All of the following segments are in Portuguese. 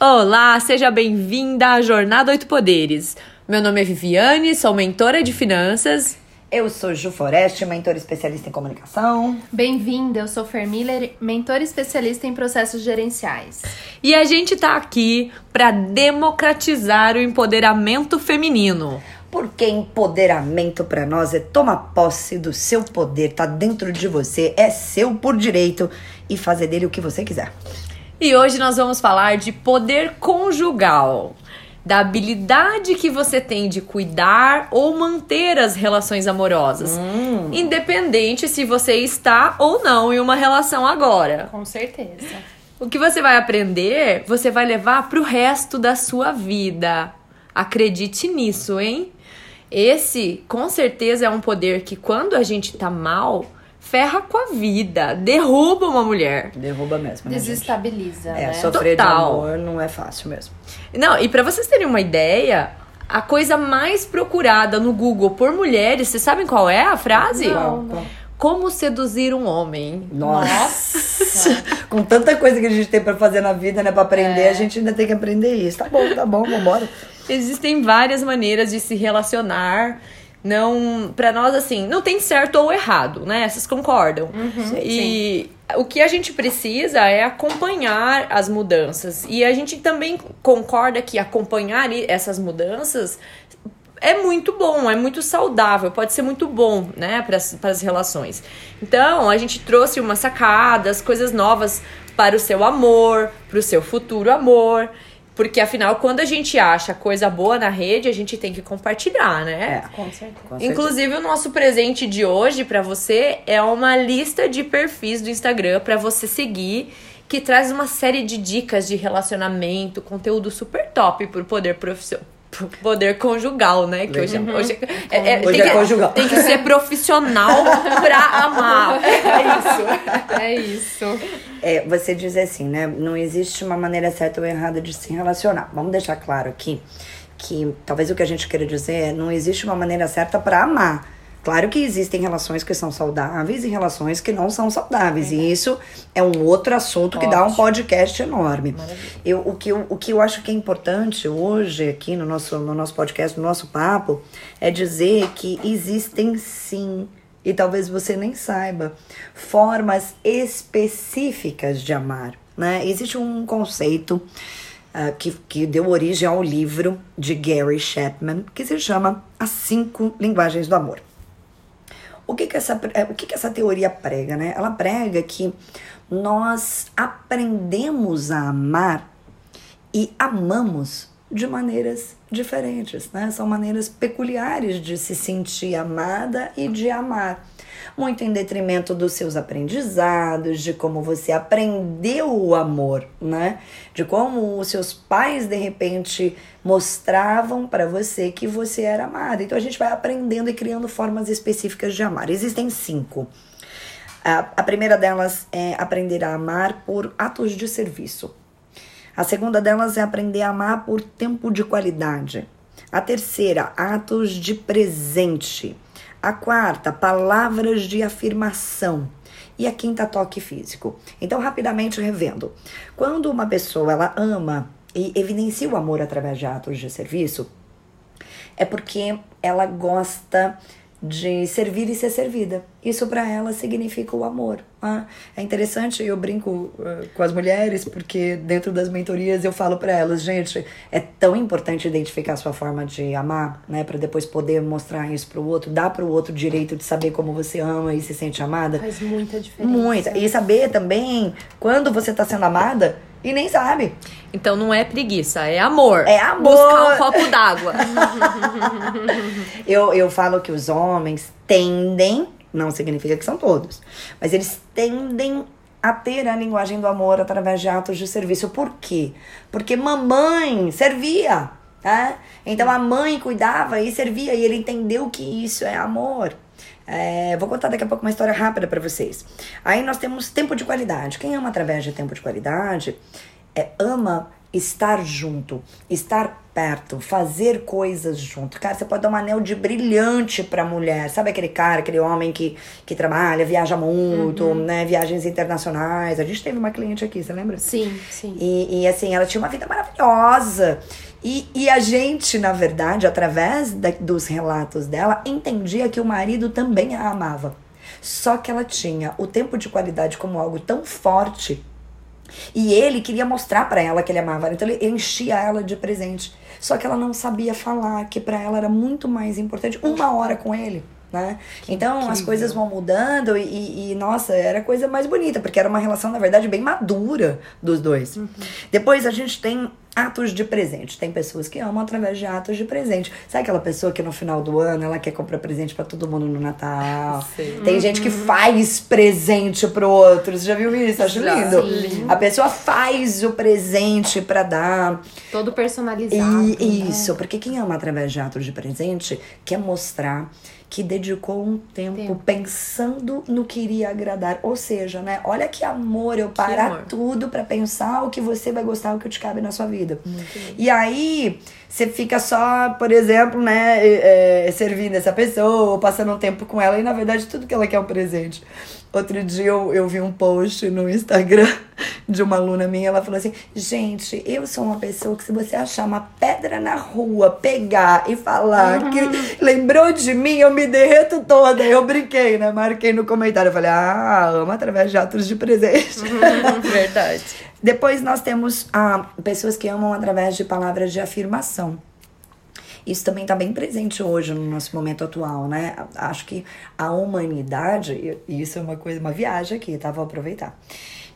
Olá, seja bem-vinda à Jornada Oito Poderes. Meu nome é Viviane, sou mentora de finanças. Eu sou Ju Foreste, mentora especialista em comunicação. Bem-vinda, eu sou Fer Miller, mentora especialista em processos gerenciais. E a gente tá aqui para democratizar o empoderamento feminino. Porque empoderamento para nós é tomar posse do seu poder, tá dentro de você, é seu por direito e fazer dele o que você quiser. E hoje nós vamos falar de poder conjugal, da habilidade que você tem de cuidar ou manter as relações amorosas, Hum. independente se você está ou não em uma relação agora. Com certeza. O que você vai aprender, você vai levar pro resto da sua vida. Acredite nisso, hein? Esse, com certeza, é um poder que quando a gente tá mal, ferra com a vida, derruba uma mulher. Derruba mesmo, né? Desestabiliza, É, né? sofrer Total. de amor não é fácil mesmo. Não, e pra vocês terem uma ideia, a coisa mais procurada no Google por mulheres, vocês sabem qual é a frase? Não, não. Como seduzir um homem. Nossa! Com tanta coisa que a gente tem pra fazer na vida, né, pra aprender, É. a gente ainda tem que aprender isso. Tá bom, tá bom, vambora. Existem várias maneiras de se relacionar. Não, para nós assim, não tem certo ou errado, né? Vocês concordam? e o que a gente precisa é acompanhar as mudanças. E a gente também concorda que acompanhar essas mudanças é muito bom, é muito saudável, pode ser muito bom, né, para as relações. Então, a gente trouxe umas sacadas, coisas novas para o seu amor, para o seu futuro amor. Porque afinal, quando a gente acha coisa boa na rede, a gente tem que compartilhar, né? Com certeza. Com certeza. Inclusive, o nosso presente de hoje pra você é uma lista de perfis do Instagram pra você seguir, que traz uma série de dicas de relacionamento, conteúdo super top pro poder profissional. Poder conjugal, né? Que hoje, Legal. hoje, é, é- Hoje tem é que, conjugal. Tem que ser profissional pra amar. É isso. É isso. É, você diz assim, né? Não existe uma maneira certa ou errada de se relacionar. Vamos deixar claro aqui que talvez o que a gente queira dizer é não existe uma maneira certa para amar. Claro que existem relações que são saudáveis e relações que não são saudáveis. E isso é um outro assunto que dá um Ótimo. podcast enorme. Maravilha. Eu, o, que eu, o que eu acho que é importante hoje, aqui no nosso, no nosso podcast, no nosso papo, é dizer que existem sim, e talvez você nem saiba, formas específicas de amar. Né? Existe um conceito ah, que, que deu origem ao livro de Gary Chapman, que se chama As Cinco Linguagens do Amor. O que que essa, eh, o que que essa teoria prega, né? Ela prega que nós aprendemos a amar e amamos de maneiras diferentes, né? São maneiras peculiares de se sentir amada e de amar. Muito em detrimento dos seus aprendizados, de como você aprendeu o amor, né? De como os seus pais de repente mostravam para você que você era amada. Então a gente vai aprendendo e criando formas específicas de amar. Existem cinco. A, a primeira delas é aprender a amar por atos de serviço. A segunda delas é aprender a amar por tempo de qualidade. A terceira, atos de presente. A quarta, palavras de afirmação. E a quinta, toque físico. Então, rapidamente revendo. Quando uma pessoa ela ama e evidencia o amor através de atos de serviço, é porque ela gosta de servir e ser servida. Isso para ela significa o amor. né? É interessante, eu brinco eh, com as mulheres, porque dentro das mentorias eu falo para elas, gente, é tão importante identificar a sua forma de amar, né, para depois poder mostrar isso pro outro, dar pro outro o direito de saber como você ama e se sente amada. Faz muita diferença. Muita. E saber também quando você tá sendo amada e nem sabe. Então não é preguiça, é amor. É amor. Buscar um copo d'água. Eu, eu falo que os homens tendem, não significa que são todos, mas eles tendem a ter a linguagem do amor através de atos de serviço. Por quê? Porque mamãe servia, tá? Então a mãe cuidava e servia, e ele entendeu que isso é amor. É, vou contar daqui a pouco uma história rápida para vocês. Aí nós temos tempo de qualidade. Quem ama através de tempo de qualidade é, ama estar junto, estar perto, fazer coisas junto. Cara, você pode dar um anel de brilhante pra mulher. Sabe aquele cara, aquele homem que, que trabalha, viaja muito, uhum. né? Viagens internacionais. A gente teve uma cliente aqui, você lembra? Sim, sim. E, e assim, ela tinha uma vida maravilhosa. E, e a gente, na verdade, através da, dos relatos dela, entendia que o marido também a amava. Só que ela tinha o tempo de qualidade como algo tão forte e ele queria mostrar para ela que ele amava ela, então ele enchia ela de presente. Só que ela não sabia falar que para ela era muito mais importante uma hora com ele. Né? então incrível. as coisas vão mudando e, e, nossa, era a coisa mais bonita, porque era uma relação, na verdade, bem madura dos dois. Uhum. Depois a gente tem atos de presente. Tem pessoas que amam através de atos de presente. Sabe aquela pessoa que no final do ano ela quer comprar presente para todo mundo no Natal? Sim. Tem uhum. gente que uhum. faz presente pro outro. Você já viu isso? Acho lindo. Sim. A pessoa faz o presente para dar. Todo personalizado. E, né? Isso, porque quem ama através de atos de presente quer mostrar que dedicou um tempo, tempo, pensando no que iria agradar. Ou seja, né? Olha que amor eu parar tudo para pensar o que você vai gostar, o que te cabe na sua vida. E aí você fica só, por exemplo, né, é, servindo essa pessoa, passando um tempo com ela, e na verdade tudo que ela quer é um presente. Outro dia eu, eu vi um post no Instagram de uma aluna minha, ela falou assim: Gente, eu sou uma pessoa que se você achar uma pedra na rua, pegar e falar uhum. que lembrou de mim, eu me derreto toda. Eu brinquei, né? Marquei no comentário. Eu falei: Ah, ama através de atos de presente. Uhum, verdade. Depois nós temos ah, pessoas que amam através de palavras de afirmação. Isso também está bem presente hoje no nosso momento atual, né? Acho que a humanidade, e isso é uma coisa, uma viagem aqui, tá? Vou aproveitar.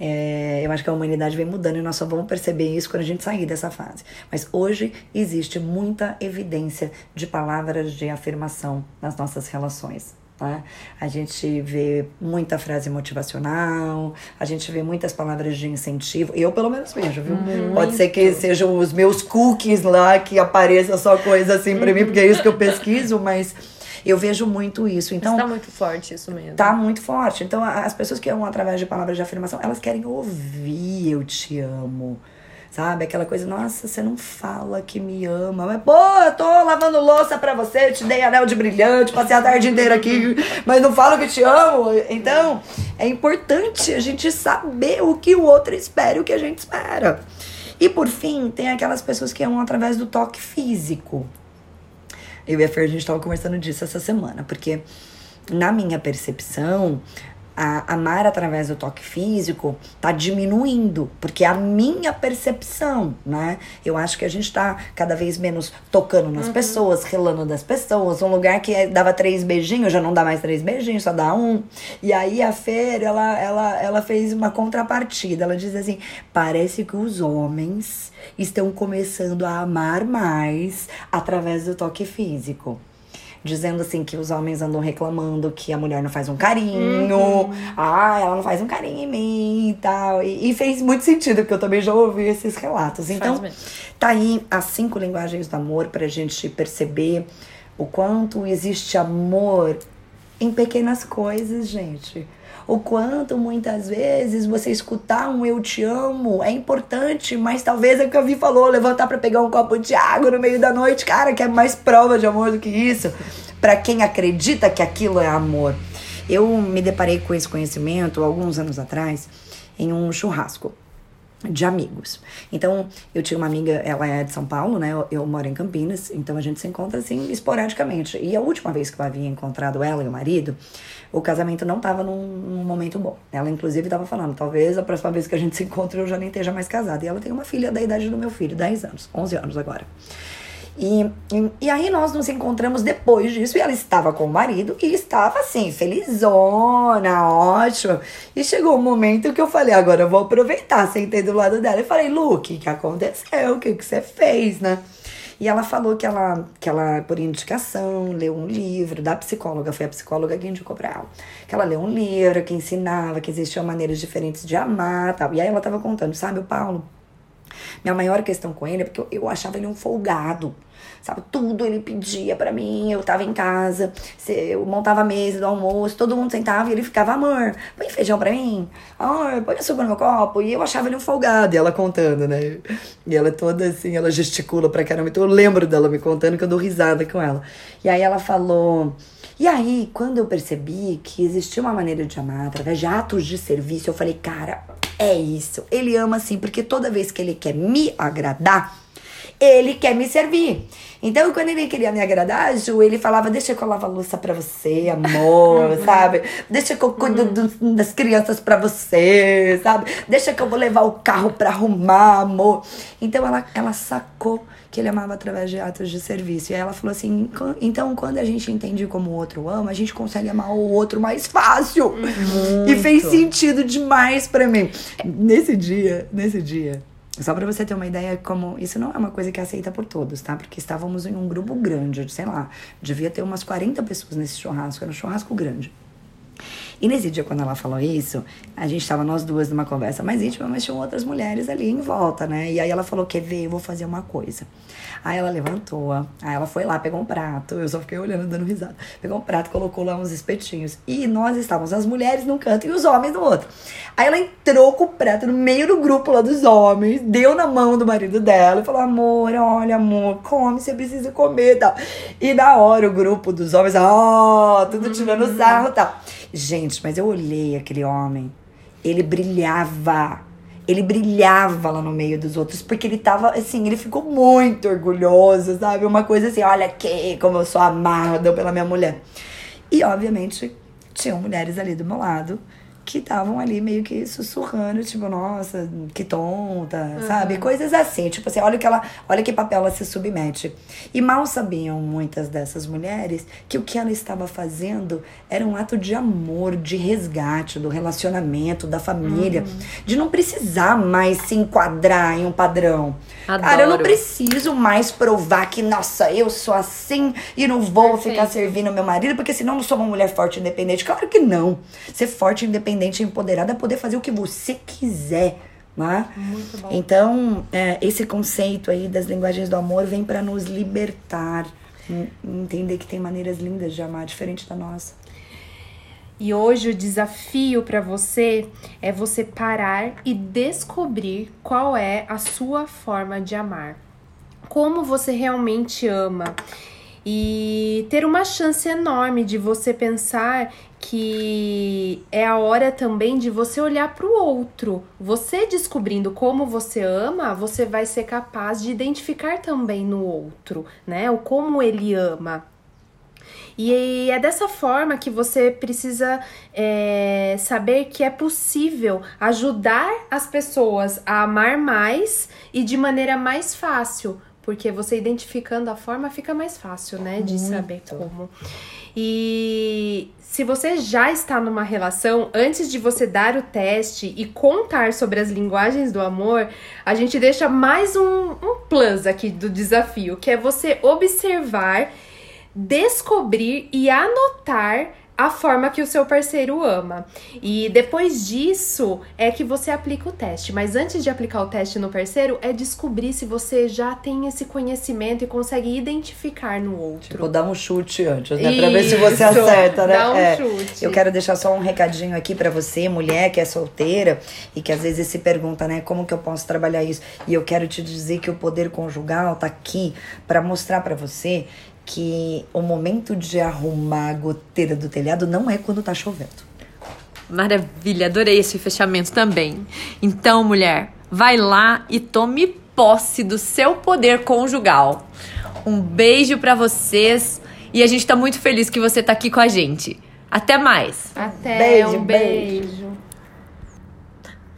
É, eu acho que a humanidade vem mudando e nós só vamos perceber isso quando a gente sair dessa fase. Mas hoje existe muita evidência de palavras de afirmação nas nossas relações. Né? A gente vê muita frase motivacional, a gente vê muitas palavras de incentivo. Eu, pelo menos, vejo, viu? Muito. Pode ser que sejam os meus cookies lá que apareça só coisa assim pra mim, porque é isso que eu pesquiso, mas eu vejo muito isso. Então, Mas tá muito forte isso mesmo. Tá muito forte. Então, as pessoas que amam através de palavras de afirmação, elas querem ouvir eu te amo. Sabe? Aquela coisa, nossa, você não fala que me ama. Mas, pô, eu tô lavando louça pra você, te dei anel de brilhante, passei a tarde inteira aqui, mas não falo que te amo. Então, é importante a gente saber o que o outro espera e o que a gente espera. E por fim, tem aquelas pessoas que amam através do toque físico. Eu e a Fer, a gente tava conversando disso essa semana, porque na minha percepção, a amar através do toque físico tá diminuindo, porque é a minha percepção, né? Eu acho que a gente tá cada vez menos tocando nas uhum. pessoas, relando das pessoas. Um lugar que dava três beijinhos, já não dá mais três beijinhos, só dá um. E aí a Fer, ela, ela, ela fez uma contrapartida. Ela diz assim: parece que os homens estão começando a amar mais através do toque físico dizendo assim que os homens andam reclamando que a mulher não faz um carinho, uhum. ah, ela não faz um carinho em mim e tal. E, e, fez muito sentido, porque eu também já ouvi esses relatos. Então, tá aí as cinco linguagens do amor pra gente perceber o quanto existe amor em pequenas coisas, gente o quanto muitas vezes você escutar um eu te amo é importante, mas talvez é o que a Vi falou, levantar para pegar um copo de água no meio da noite, cara, que é mais prova de amor do que isso, para quem acredita que aquilo é amor. Eu me deparei com esse conhecimento alguns anos atrás em um churrasco de amigos. Então, eu tinha uma amiga, ela é de São Paulo, né? Eu, eu, moro em Campinas, então a gente se encontra assim esporadicamente. E a última vez que eu havia encontrado ela e o marido, o casamento não tava num, num momento bom. Ela, inclusive, tava falando: talvez a próxima vez que a gente se encontre eu já nem esteja mais casada. E ela tem uma filha da idade do meu filho, 10 anos, 11 anos agora. E, e, e, aí nós nos encontramos depois disso e ela estava com o marido e estava assim, felizona, ótima. E chegou um momento que eu falei, agora eu vou aproveitar, sentei do lado dela e falei, Lu, o que, que aconteceu? O que, que você fez, né? E ela falou que ela, que ela, por indicação, leu um livro da psicóloga, foi a psicóloga que indicou pra ela. Que ela leu um livro que ensinava que existiam maneiras diferentes de amar tal. E aí ela tava contando, sabe, o Paulo? Minha maior questão com ele é porque eu, eu achava ele um folgado. Sabe, tudo ele pedia para mim, eu tava em casa, eu montava a mesa do almoço, todo mundo sentava e ele ficava, amor, põe feijão pra mim, amor, põe açúcar no meu copo, e eu achava ele um folgado, e ela contando, né, e ela toda assim, ela gesticula pra caramba, então eu lembro dela me contando que eu dou risada com ela, e aí ela falou, e aí, quando eu percebi que existia uma maneira de amar através de atos de serviço, eu falei, cara, é isso. Ele ama assim, porque toda vez que ele quer me agradar, ele quer me servir. Então, quando ele queria me agradar, Ju, ele falava: Deixa que eu lavo a louça pra você, amor, sabe? Deixa que eu cuido do, das crianças pra você, sabe? Deixa que eu vou levar o carro pra arrumar, amor. Então, ela, ela sacou que ele amava através de atos de serviço. E aí ela falou assim: então, quando a gente entende como o outro ama, a gente consegue amar o outro mais fácil. Muito. E fez sentido demais para mim. Nesse dia, nesse dia, só para você ter uma ideia, como isso não é uma coisa que é aceita por todos, tá? Porque estávamos em um grupo grande, sei lá, devia ter umas 40 pessoas nesse churrasco, era um churrasco grande. E nesse dia, quando ela falou isso, a gente estava nós duas numa conversa mais íntima, mas tinham outras mulheres ali em volta, né? E aí ela falou: Quer ver? Eu vou fazer uma coisa. Aí ela levantou, aí ela foi lá, pegou um prato, eu só fiquei olhando, dando risada. Pegou um prato, colocou lá uns espetinhos. E nós estávamos, as mulheres num canto e os homens no outro. Aí ela entrou com o prato no meio do grupo lá dos homens, deu na mão do marido dela e falou: amor, olha, amor, come, você precisa comer e tal. E na hora o grupo dos homens, ó, oh, tudo tirando sarro e tal. Gente, mas eu olhei aquele homem, ele brilhava ele brilhava lá no meio dos outros, porque ele tava, assim, ele ficou muito orgulhoso, sabe? Uma coisa assim, olha que, como eu sou amada pela minha mulher. E, obviamente, tinham mulheres ali do meu lado que estavam ali meio que sussurrando, tipo, nossa, que tonta, uhum. sabe? Coisas assim, tipo assim, olha que ela, olha que papel ela se submete. E mal sabiam muitas dessas mulheres que o que ela estava fazendo era um ato de amor, de resgate do relacionamento, da família, uhum. de não precisar mais se enquadrar em um padrão. Adoro. Cara, eu não preciso mais provar que, nossa, eu sou assim e não vou Perfeito. ficar servindo meu marido, porque senão eu não sou uma mulher forte e independente. Claro que não. Ser forte e independente e empoderada poder fazer o que você quiser. Né? Muito bom. Então, é, esse conceito aí das linguagens do amor vem para nos libertar, entender que tem maneiras lindas de amar, diferente da nossa. E hoje o desafio para você é você parar e descobrir qual é a sua forma de amar. Como você realmente ama. E ter uma chance enorme de você pensar que é a hora também de você olhar para o outro. Você descobrindo como você ama, você vai ser capaz de identificar também no outro, né? O como ele ama. E é dessa forma que você precisa é, saber que é possível ajudar as pessoas a amar mais e de maneira mais fácil. Porque você identificando a forma fica mais fácil, né? De Muito. saber como. E se você já está numa relação, antes de você dar o teste e contar sobre as linguagens do amor, a gente deixa mais um, um plus aqui do desafio, que é você observar descobrir e anotar a forma que o seu parceiro ama. E depois disso é que você aplica o teste. Mas antes de aplicar o teste no parceiro, é descobrir se você já tem esse conhecimento e consegue identificar no outro. Tipo, dar um chute antes, né? Isso, pra ver se você acerta, né? Dá um é. chute. Eu quero deixar só um recadinho aqui para você, mulher que é solteira e que às vezes se pergunta, né, como que eu posso trabalhar isso? E eu quero te dizer que o poder conjugal tá aqui para mostrar para você que o momento de arrumar a goteira do telhado não é quando tá chovendo. Maravilha, adorei esse fechamento também. Então, mulher, vai lá e tome posse do seu poder conjugal. Um beijo para vocês e a gente tá muito feliz que você tá aqui com a gente. Até mais. Até, beijo, um beijo. beijo.